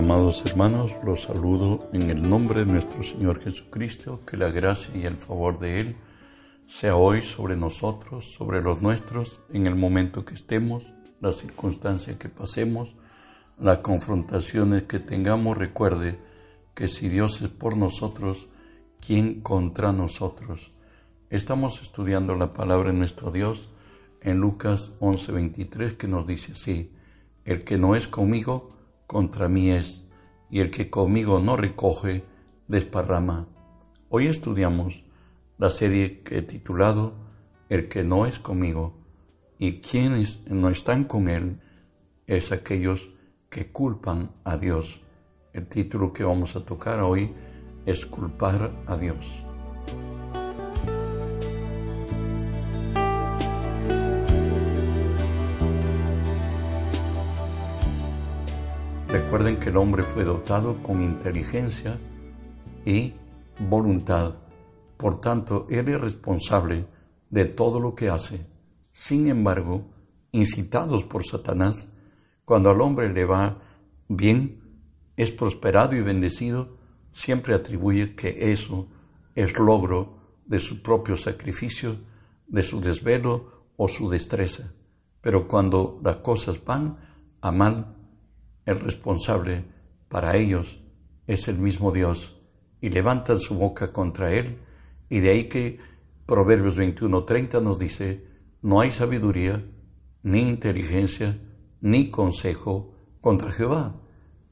Amados hermanos, los saludo en el nombre de nuestro Señor Jesucristo, que la gracia y el favor de Él sea hoy sobre nosotros, sobre los nuestros, en el momento que estemos, la circunstancia que pasemos, las confrontaciones que tengamos. Recuerde que si Dios es por nosotros, ¿quién contra nosotros? Estamos estudiando la palabra de nuestro Dios en Lucas 11:23 que nos dice así, el que no es conmigo, contra mí es, y el que conmigo no recoge, desparrama. Hoy estudiamos la serie que he titulado El que no es conmigo, y quienes no están con él es aquellos que culpan a Dios. El título que vamos a tocar hoy es culpar a Dios. Recuerden que el hombre fue dotado con inteligencia y voluntad. Por tanto, él es responsable de todo lo que hace. Sin embargo, incitados por Satanás, cuando al hombre le va bien, es prosperado y bendecido, siempre atribuye que eso es logro de su propio sacrificio, de su desvelo o su destreza. Pero cuando las cosas van a mal, el responsable para ellos es el mismo Dios y levantan su boca contra él y de ahí que Proverbios 21:30 nos dice, no hay sabiduría, ni inteligencia, ni consejo contra Jehová.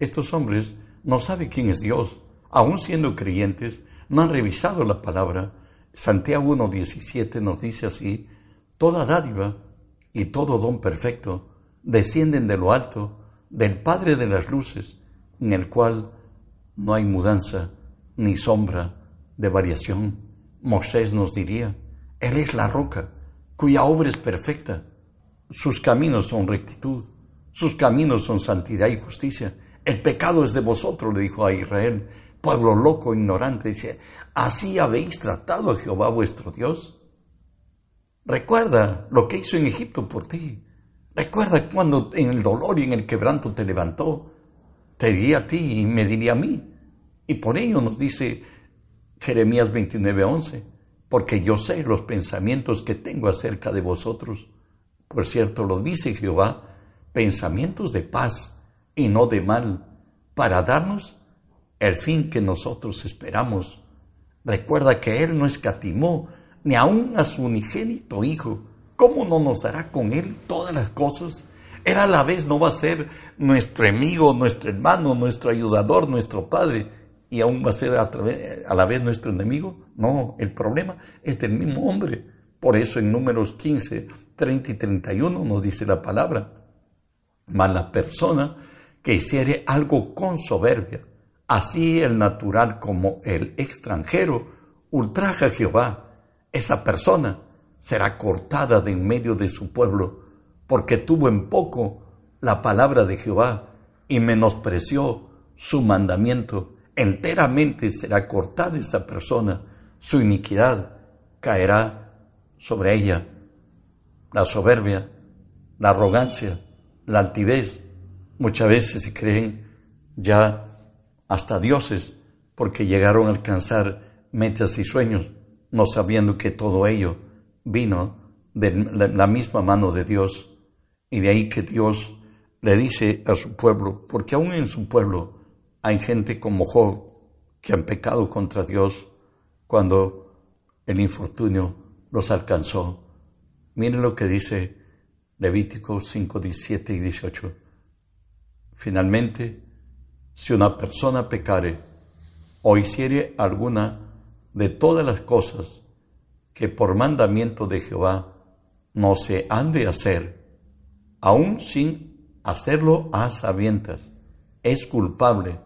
Estos hombres no saben quién es Dios, aun siendo creyentes, no han revisado la palabra. Santiago 1:17 nos dice así, toda dádiva y todo don perfecto descienden de lo alto del Padre de las Luces, en el cual no hay mudanza ni sombra de variación. Moisés nos diría, Él es la roca, cuya obra es perfecta. Sus caminos son rectitud, sus caminos son santidad y justicia. El pecado es de vosotros, le dijo a Israel, pueblo loco, ignorante. Dice, ¿así habéis tratado a Jehová vuestro Dios? Recuerda lo que hizo en Egipto por ti. Recuerda cuando en el dolor y en el quebranto te levantó, te diría a ti y me diría a mí. Y por ello nos dice Jeremías 29:11, porque yo sé los pensamientos que tengo acerca de vosotros. Por cierto, lo dice Jehová, pensamientos de paz y no de mal, para darnos el fin que nosotros esperamos. Recuerda que Él no escatimó ni aun a su unigénito Hijo, ¿cómo no nos dará con Él todas las cosas? Él a la vez no va a ser nuestro amigo, nuestro hermano, nuestro ayudador, nuestro Padre, y aún va a ser a, a la vez nuestro enemigo. No, el problema es del mismo hombre. Por eso en números 15, 30 y 31 nos dice la palabra, mas la persona que hiciere algo con soberbia, así el natural como el extranjero, ultraja a Jehová, esa persona será cortada de en medio de su pueblo, porque tuvo en poco la palabra de Jehová y menospreció su mandamiento. Enteramente será cortada esa persona, su iniquidad caerá sobre ella. La soberbia, la arrogancia, la altivez, muchas veces se creen ya hasta dioses porque llegaron a alcanzar metas y sueños, no sabiendo que todo ello vino de la misma mano de Dios y de ahí que Dios le dice a su pueblo, porque aún en su pueblo hay gente como Job que han pecado contra Dios cuando el infortunio los alcanzó. Miren lo que dice Levítico 5, 17 y 18. Finalmente, si una persona pecare o hiciere alguna de todas las cosas que por mandamiento de Jehová no se han de hacer, aun sin hacerlo a sabientas, es culpable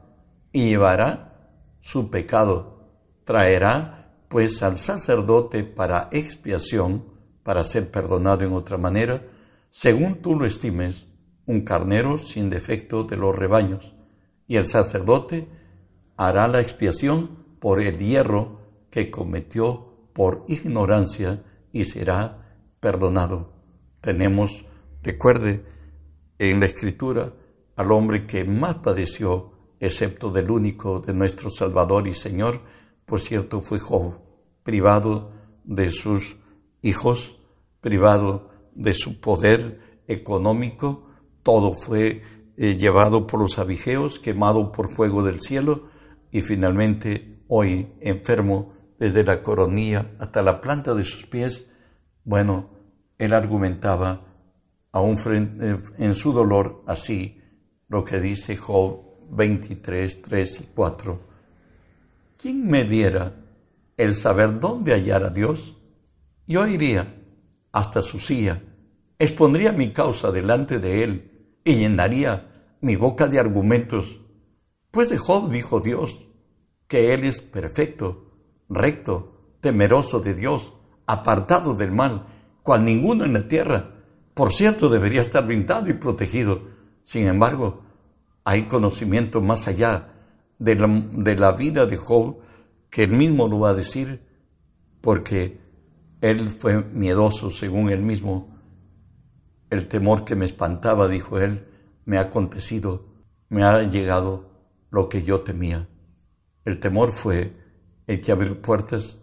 y llevará su pecado. Traerá pues al sacerdote para expiación, para ser perdonado en otra manera, según tú lo estimes, un carnero sin defecto de los rebaños, y el sacerdote hará la expiación por el hierro que cometió por ignorancia y será perdonado. Tenemos, recuerde, en la escritura al hombre que más padeció excepto del único de nuestro Salvador y Señor, por cierto, fue Job, privado de sus hijos, privado de su poder económico, todo fue eh, llevado por los abigeos, quemado por fuego del cielo y finalmente hoy enfermo desde la coronilla hasta la planta de sus pies. Bueno, él argumentaba aún eh, en su dolor así lo que dice Job 23, 3 y 4. ¿Quién me diera el saber dónde hallar a Dios? Yo iría hasta su silla, expondría mi causa delante de él y llenaría mi boca de argumentos. Pues de Job dijo Dios que él es perfecto, recto, temeroso de Dios, apartado del mal, cual ninguno en la tierra. Por cierto, debería estar blindado y protegido. Sin embargo, hay conocimiento más allá de la, de la vida de Job que él mismo lo va a decir, porque él fue miedoso, según él mismo. El temor que me espantaba, dijo él, me ha acontecido, me ha llegado lo que yo temía. El temor fue el que abrió puertas.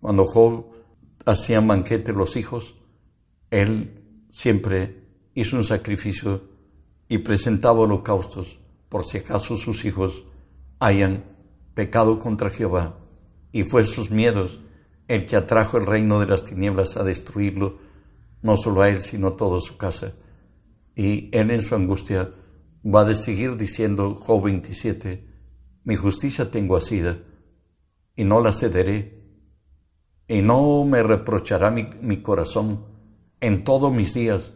Cuando Job hacía banquete los hijos, él siempre hizo un sacrificio y presentaba holocaustos por si acaso sus hijos hayan pecado contra Jehová. Y fue sus miedos el que atrajo el reino de las tinieblas a destruirlo, no solo a él, sino a toda su casa. Y él en su angustia va a seguir diciendo, Job 27, mi justicia tengo asida y no la cederé, y no me reprochará mi, corazón en todos mis días,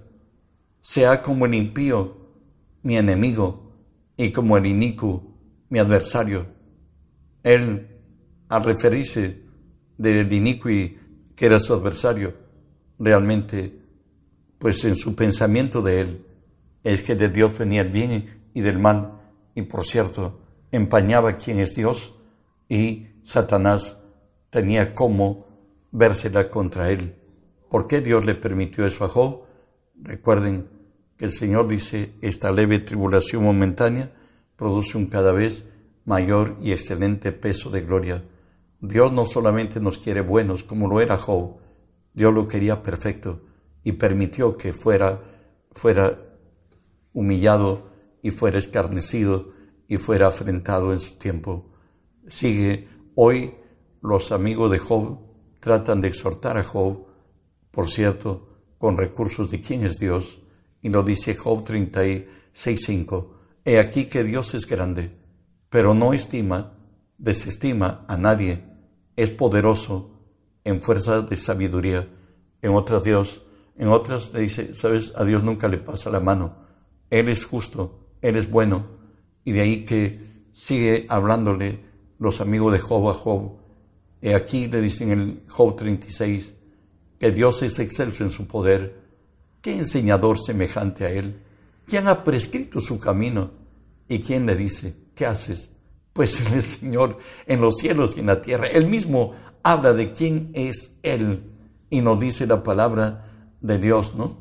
sea como el impío, mi enemigo, y como el inicuo, mi adversario. Él, al referirse del inicuo que era su adversario, realmente, pues en su pensamiento de él, es que de Dios venía el bien y del mal, y por cierto, empañaba quién es Dios, y Satanás tenía cómo vérsela contra él. ¿Por qué Dios le permitió eso a Job? Recuerden que el Señor dice, esta leve tribulación momentánea produce un cada vez mayor y excelente peso de gloria. Dios no solamente nos quiere buenos como lo era Job, Dios lo quería perfecto y permitió que fuera, fuera humillado y fuera escarnecido y fuera afrentado en su tiempo. Sigue, hoy los amigos de Job tratan de exhortar a Job, por cierto, con recursos de quién es Dios, y lo dice Job 36.5. He aquí que Dios es grande, pero no estima, desestima a nadie, es poderoso en fuerza de sabiduría. En otras Dios, en otras le dice, sabes, a Dios nunca le pasa la mano. Él es justo, Él es bueno. Y de ahí que sigue hablándole los amigos de Job a Job. Aquí le dicen en Job 36 que Dios es excelso en su poder. ¿Qué enseñador semejante a Él? ¿Quién ha prescrito su camino? ¿Y quién le dice, ¿qué haces? Pues el Señor en los cielos y en la tierra. Él mismo habla de quién es Él y nos dice la palabra de Dios, ¿no?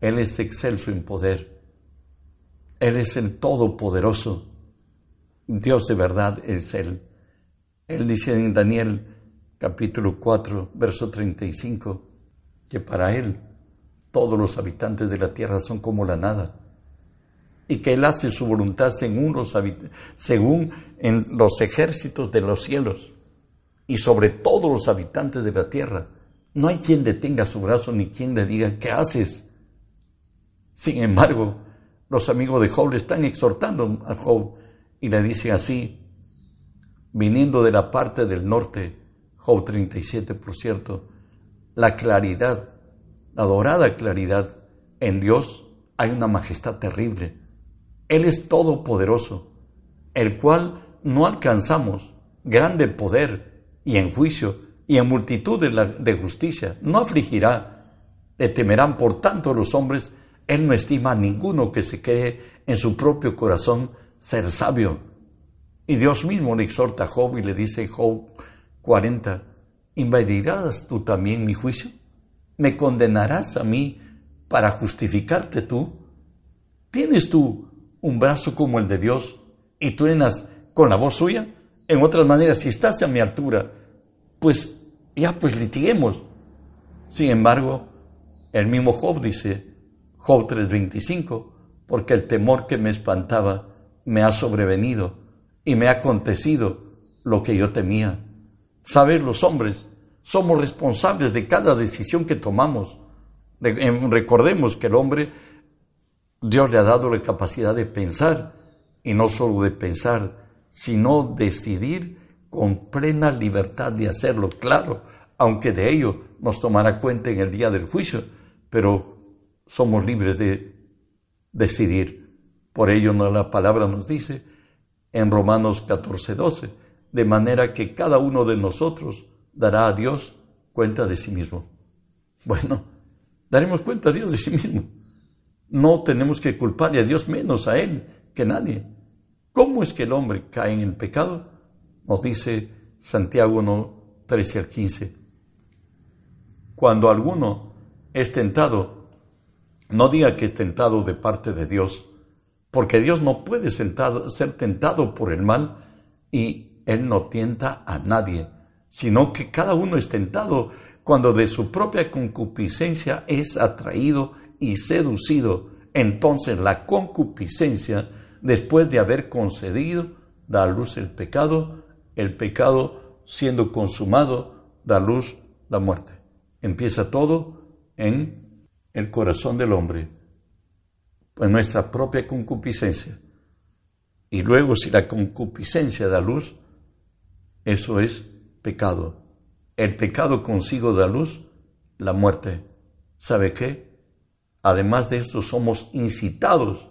Él es excelso en poder. Él es el Todopoderoso. Dios de verdad es Él. Él dice en Daniel capítulo 4, verso 35, que para Él todos los habitantes de la tierra son como la nada y que Él hace su voluntad según los, según en los ejércitos de los cielos y sobre todos los habitantes de la tierra. No hay quien detenga su brazo ni quien le diga, ¿qué haces? Sin embargo, los amigos de Job le están exhortando a Job y le dicen así, viniendo de la parte del norte, Job 37, por cierto, la claridad, la dorada claridad en Dios, hay una majestad terrible él es todopoderoso, el cual no alcanzamos grande poder y en juicio y en multitud de, justicia. No afligirá, le temerán por tanto los hombres. Él no estima a ninguno que se cree en su propio corazón ser sabio. Y Dios mismo le exhorta a Job y le dice Job 40, ¿invadirás tú también mi juicio? ¿Me condenarás a mí para justificarte tú? ¿Tienes tú un brazo como el de Dios y tú llenas con la voz suya. En otras maneras, si estás a mi altura, pues ya pues litiguemos. Sin embargo, el mismo Job dice, Job 3:25, porque el temor que me espantaba me ha sobrevenido y me ha acontecido lo que yo temía. Saber los hombres somos responsables de cada decisión que tomamos. Em, recordemos que el hombre, Dios le ha dado la capacidad de pensar, y no solo de pensar, sino decidir con plena libertad de hacerlo, claro, aunque de ello nos tomará cuenta en el día del juicio, pero somos libres de decidir. Por ello la palabra nos dice en Romanos 14, 12, de manera que cada uno de nosotros dará a Dios cuenta de sí mismo. Bueno, daremos cuenta a Dios de sí mismo. No tenemos que culparle a Dios menos a Él que nadie. ¿Cómo es que el hombre cae en el pecado? Nos dice Santiago 1, 13 al 15. Cuando alguno es tentado, no diga que es tentado de parte de Dios, porque Dios no puede ser tentado por el mal y Él no tienta a nadie, sino que cada uno es tentado cuando de su propia concupiscencia es atraído y seducido. Entonces la concupiscencia, después de haber concedido, da a luz el pecado, el pecado siendo consumado, da a luz la muerte. Empieza todo en el corazón del hombre, en nuestra propia concupiscencia. Y luego si la concupiscencia da luz, eso es pecado. El pecado consigo da luz la muerte. ¿Sabe qué? Además de esto somos incitados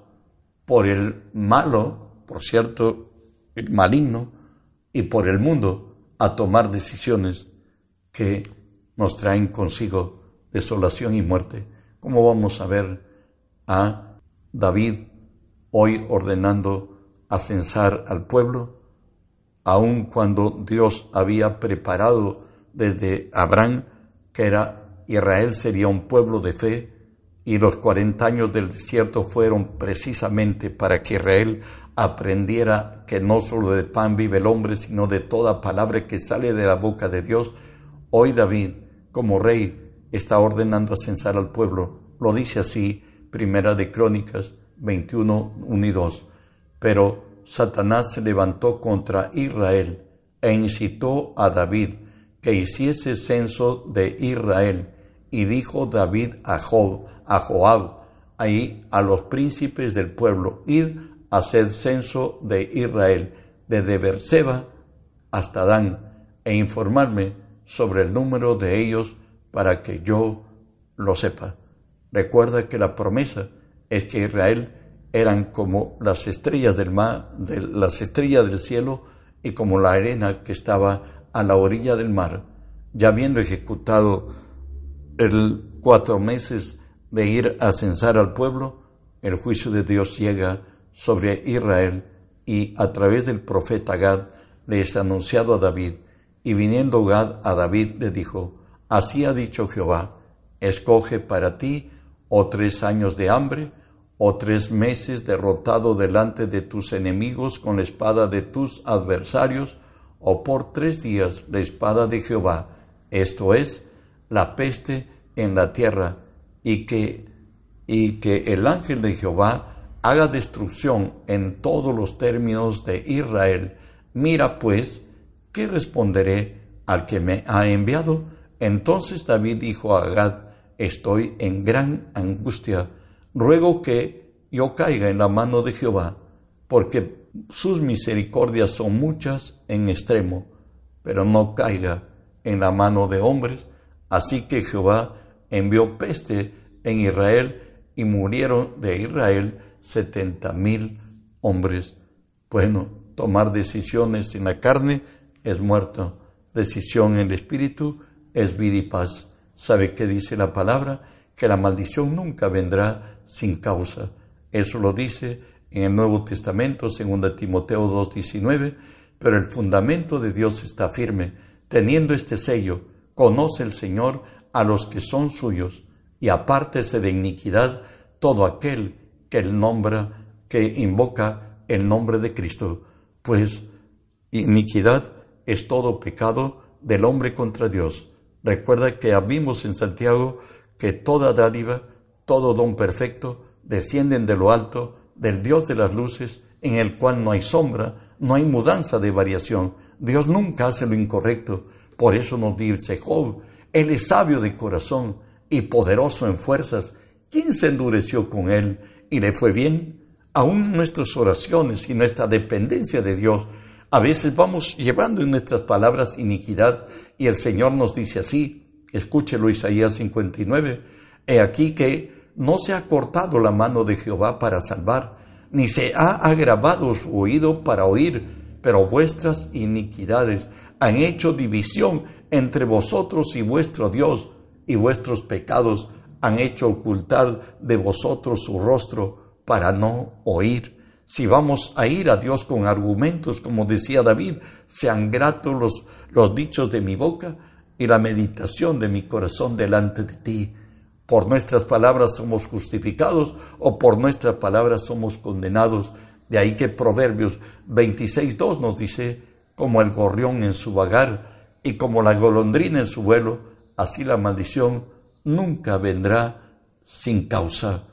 por el malo, por cierto, el maligno, y por el mundo a tomar decisiones que nos traen consigo desolación y muerte. ¿Cómo vamos a ver a David hoy ordenando ascensar al pueblo? Aun cuando Dios había preparado desde Abraham que era Israel sería un pueblo de fe y los 40 años del desierto fueron precisamente para que Israel aprendiera que no solo de pan vive el hombre, sino de toda palabra que sale de la boca de Dios. Hoy David como rey está ordenando ascensar al pueblo. Lo dice así, Primera de Crónicas 21, 1 y 2. Pero Satanás se levantó contra Israel e incitó a David que hiciese censo de Israel. Y dijo David a Job, a Joab, ahí a los príncipes del pueblo, id a hacer censo de Israel, desde Berseba hasta Dan, e informarme sobre el número de ellos para que yo lo sepa. Recuerda que la promesa es que Israel eran como las estrellas del mar, las estrellas del cielo y como la arena que estaba a la orilla del mar. Ya habiendo ejecutado el cuatro meses de ir a censar al pueblo, el juicio de Dios llega sobre Israel y a través del profeta Gad le es anunciado a David y viniendo Gad a David le dijo, Así ha dicho Jehová, escoge para ti o tres años de hambre, o tres meses derrotado delante de tus enemigos con la espada de tus adversarios, o por tres días la espada de Jehová, esto es, la peste en la tierra, y que, y que el ángel de Jehová haga destrucción en todos los términos de Israel. Mira pues, ¿qué responderé al que me ha enviado? Entonces David dijo a Gad, estoy en gran angustia, ruego que yo caiga en la mano de Jehová, porque sus misericordias son muchas en extremo, pero no caiga en la mano de hombres. Así que Jehová envió peste en Israel y murieron de Israel setenta mil hombres. Bueno, tomar decisiones en la carne es muerto. Decisión en el Espíritu es vida y paz. ¿Sabe qué dice la palabra? Que la maldición nunca vendrá sin causa. Eso lo dice en el Nuevo Testamento, 2 Timoteo 2.19, pero el fundamento de Dios está firme. Teniendo este sello, conoce el Señor a los que son suyos, y apártese de iniquidad todo aquel que él nombra, que invoca el nombre de Cristo, pues iniquidad es todo pecado del hombre contra Dios. Recuerda que vimos en Santiago que toda dádiva, todo don perfecto, descienden de lo alto, del Dios de las luces, en el cual no hay sombra, no hay mudanza de variación. Dios nunca hace lo incorrecto. Por eso nos dice Job, Él es sabio de corazón y poderoso en fuerzas. ¿Quién se endureció con Él y le fue bien? Aún nuestras oraciones y nuestra dependencia de Dios, a veces vamos llevando en nuestras palabras iniquidad y el Señor nos dice así, escúchelo Isaías 59, he aquí que no se ha cortado la mano de Jehová para salvar, ni se ha agravado su oído para oír, pero vuestras iniquidades han hecho división entre vosotros y vuestro Dios, y vuestros pecados han hecho ocultar de vosotros su rostro para no oír. Si vamos a ir a Dios con argumentos, como decía David, sean gratos los, los dichos de mi boca y la meditación de mi corazón delante de ti. Por nuestras palabras somos justificados o por nuestras palabras somos condenados. De ahí que Proverbios 26.2 nos dice, como el gorrión en su vagar y como la golondrina en su vuelo, así la maldición nunca vendrá sin causa.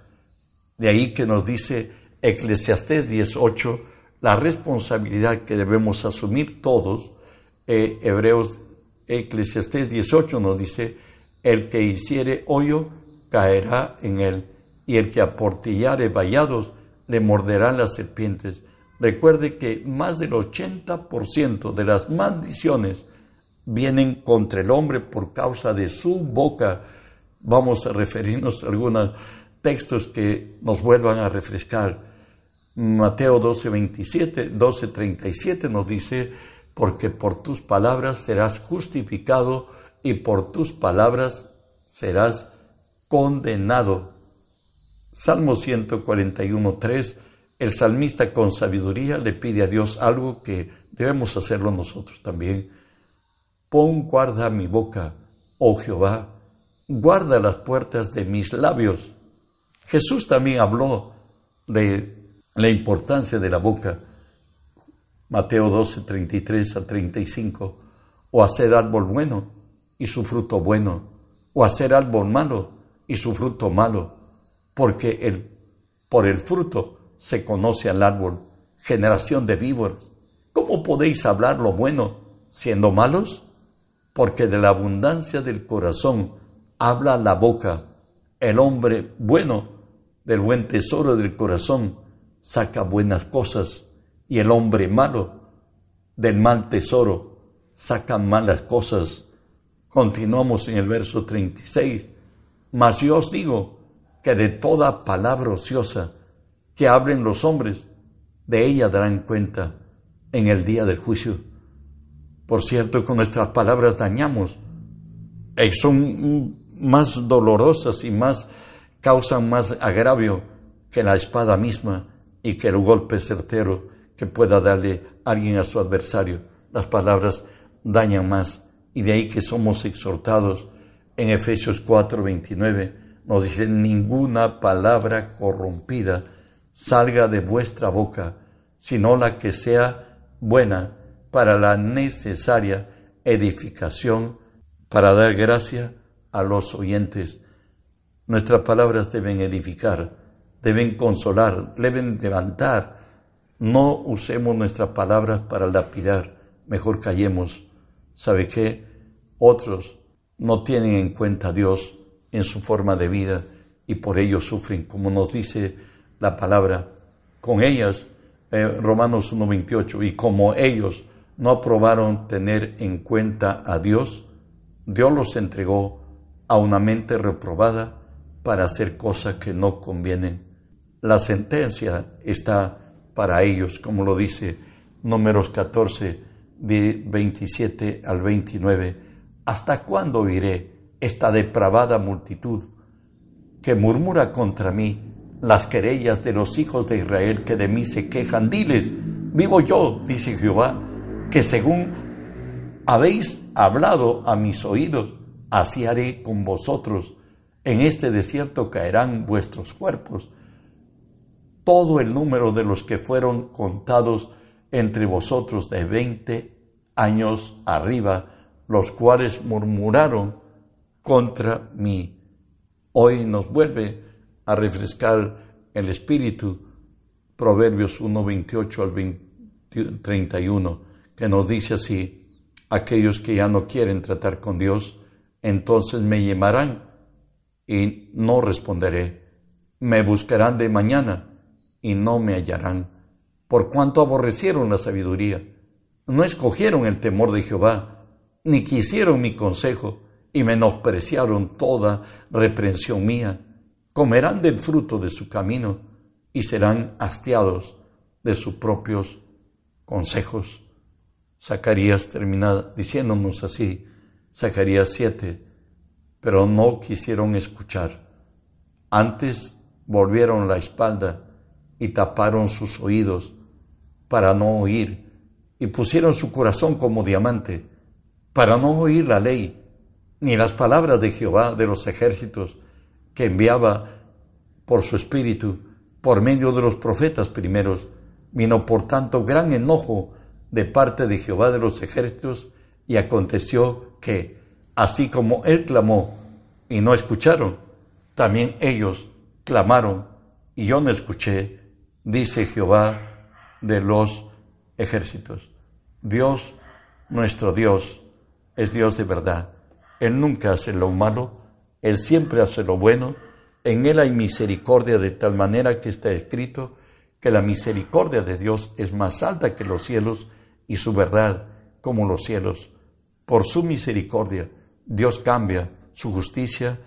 De ahí que nos dice Eclesiastés 18, la responsabilidad que debemos asumir todos. Eh, Hebreos Eclesiastés 18 nos dice, el que hiciere hoyo caerá en él, y el que aportillare vallados le morderán las serpientes. Recuerde que más del 80% de las maldiciones vienen contra el hombre por causa de su boca. Vamos a referirnos a algunos textos que nos vuelvan a refrescar. Mateo 12, 27, 12, 37 nos dice, porque por tus palabras serás justificado y por tus palabras serás condenado. Salmo 141, 3 el salmista con sabiduría le pide a Dios algo que debemos hacerlo nosotros también. Pon guarda mi boca, oh Jehová, guarda las puertas de mis labios. Jesús también habló de la importancia de la boca. Mateo 12, 33 a 35. O hacer árbol bueno y su fruto bueno, o hacer árbol malo y su fruto malo, porque el, por el fruto se conoce al árbol, generación de víboras. ¿Cómo podéis hablar lo bueno siendo malos? Porque de la abundancia del corazón habla la boca. El hombre bueno del buen tesoro del corazón saca buenas cosas y el hombre malo del mal tesoro saca malas cosas. Continuamos en el verso 36. Mas yo os digo que de toda palabra ociosa que hablen los hombres, de ella darán cuenta en el día del juicio. Por cierto, con nuestras palabras dañamos, y son más dolorosas y más causan más agravio que la espada misma y que el golpe certero que pueda darle alguien a su adversario. Las palabras dañan más y de ahí que somos exhortados en Efesios 4:29 nos dice ninguna palabra corrompida salga de vuestra boca, sino la que sea buena para la necesaria edificación, para dar gracia a los oyentes. Nuestras palabras deben edificar, deben consolar, deben levantar. No usemos nuestras palabras para lapidar, mejor callemos. ¿Sabe qué? Otros no tienen en cuenta a Dios en su forma de vida y por ello sufren, como nos dice la palabra con ellas, eh, Romanos 1.28, y como ellos no aprobaron tener en cuenta a Dios, Dios los entregó a una mente reprobada para hacer cosas que no convienen. La sentencia está para ellos, como lo dice números 14, de 27 al 29. ¿Hasta cuándo iré esta depravada multitud que murmura contra mí? las querellas de los hijos de Israel que de mí se quejan. Diles, vivo yo, dice Jehová, que según habéis hablado a mis oídos, así haré con vosotros. En este desierto caerán vuestros cuerpos. Todo el número de los que fueron contados entre vosotros de veinte años arriba, los cuales murmuraron contra mí. Hoy nos vuelve a refrescar el espíritu Proverbios 1, 28 al 31, que nos dice así, aquellos que ya no quieren tratar con Dios, entonces me llamarán y no responderé. Me buscarán de mañana y no me hallarán, por cuanto aborrecieron la sabiduría. No escogieron el temor de Jehová, ni quisieron mi consejo, y menospreciaron toda reprensión mía. Comerán del fruto de su camino y serán hastiados de sus propios consejos. Zacarías termina diciéndonos así, Zacarías 7, pero no quisieron escuchar. Antes volvieron la espalda y taparon sus oídos para no oír y pusieron su corazón como diamante para no oír la ley ni las palabras de Jehová de los ejércitos que enviaba por su espíritu por medio de los profetas primeros. Vino por tanto gran enojo de parte de Jehová de los ejércitos y aconteció que, así como él clamó y no escucharon, también ellos clamaron y yo no escuché, dice Jehová de los ejércitos. Dios, nuestro Dios, es Dios de verdad. Él nunca hace lo malo, Él siempre hace lo bueno. En Él hay misericordia de tal manera que está escrito que la misericordia de Dios es más alta que los cielos y su verdad como los cielos. Por su misericordia, Dios cambia su justicia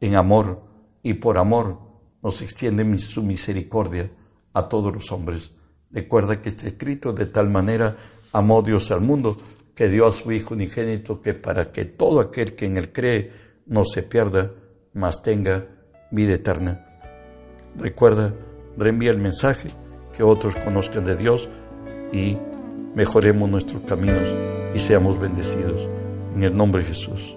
en amor y por amor nos extiende su misericordia a todos los hombres. Recuerda que está escrito de tal manera amó Dios al mundo que dio a su Hijo unigénito que para que todo aquel que en él cree no se pierda, mas tenga vida eterna. Recuerda, reenvía el mensaje, que otros conozcan de Dios y mejoremos nuestros caminos y seamos bendecidos. En el nombre de Jesús.